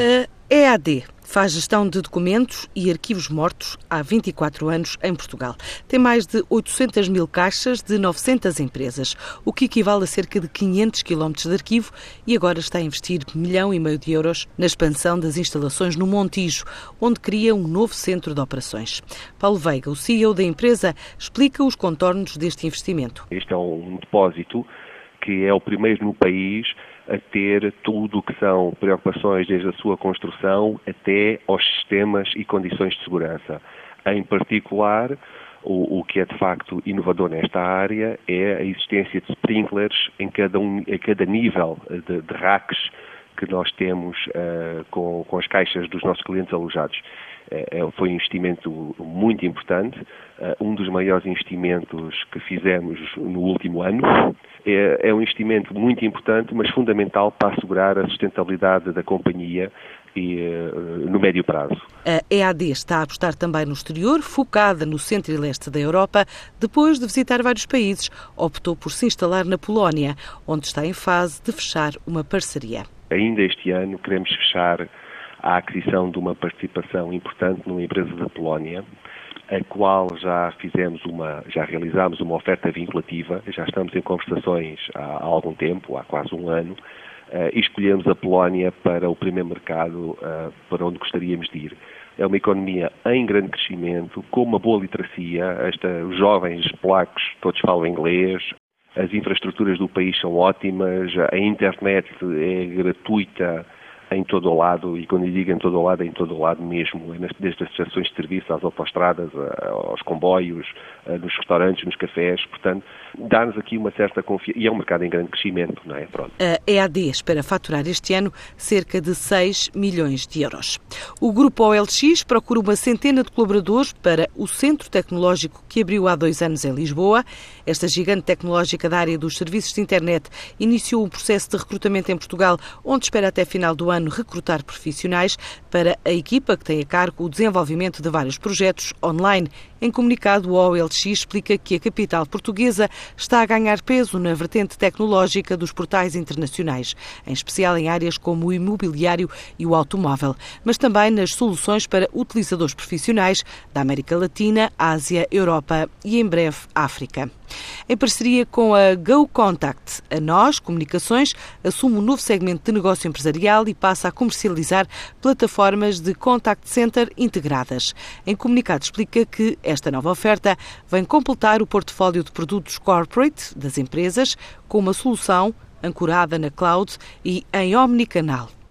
A EAD faz gestão de documentos e arquivos mortos há 24 anos em Portugal. Tem mais de 800 mil caixas de 900 empresas, o que equivale a cerca de 500 quilómetros de arquivo e agora está a investir milhão e meio de euros na expansão das instalações no Montijo, onde cria um novo centro de operações. Paulo Veiga, o CEO da empresa, explica os contornos deste investimento. Este é um depósito que é o primeiro no país a ter tudo o que são preocupações desde a sua construção até aos sistemas e condições de segurança. Em particular, o, o, que é de facto inovador nesta área é a existência de sprinklers em cada, um, em cada nível de, de racks que nós temos uh, com, com, as caixas dos nossos clientes alojados. Uh, foi um investimento muito importante, uh, um dos maiores investimentos que fizemos no último ano. É, é, um investimento muito importante, mas fundamental para assegurar a sustentabilidade da companhia e, no médio prazo. A EAD está a apostar também no exterior, focada no centro e leste da Europa. Depois de visitar vários países, optou por se instalar na Polónia, onde está em fase de fechar uma parceria. Ainda este ano queremos fechar a aquisição de uma participação importante numa empresa da Polónia, a qual já fizemos uma, já realizámos uma oferta vinculativa, já estamos em conversações há, algum tempo, há quase um ano, uh, e escolhemos a Polónia para o primeiro mercado uh, para onde gostaríamos de ir. É uma economia em grande crescimento, com uma boa literacia. Esta, os jovens polacos todos falam inglês, as infraestruturas do país são ótimas, a internet é gratuita em todo o lado, e quando eu digo em todo o lado, é em todo o lado mesmo, é desde as estações de serviço, às autostradas, aos comboios, nos restaurantes, nos cafés, portanto, dá-nos aqui uma certa confiança, e é um mercado em grande crescimento, não é? Pronto. A EAD espera faturar este ano cerca de 6 milhões de euros. O grupo OLX procura uma centena de colaboradores para o Centro Tecnológico que abriu há dois anos em Lisboa. Esta gigante tecnológica da área dos serviços de internet iniciou um processo de recrutamento em Portugal, onde espera até final do ano ano recrutar profissionais para a equipa que tem a cargo o desenvolvimento de vários projetos online. Em comunicado, o OLX explica que a capital portuguesa está a ganhar peso na vertente tecnológica dos portais internacionais, em especial em áreas como o imobiliário e o automóvel, mas também nas soluções para utilizadores profissionais da América Latina, Ásia, Europa e, em breve, África. Em parceria com a Go Contact, a Nós Comunicações assume um novo segmento de negócio empresarial e passa a comercializar plataformas de contact center integradas. Em comunicado explica que esta nova oferta vem completar o portfólio de produtos corporate das empresas com uma solução ancorada na cloud e em omnicanal.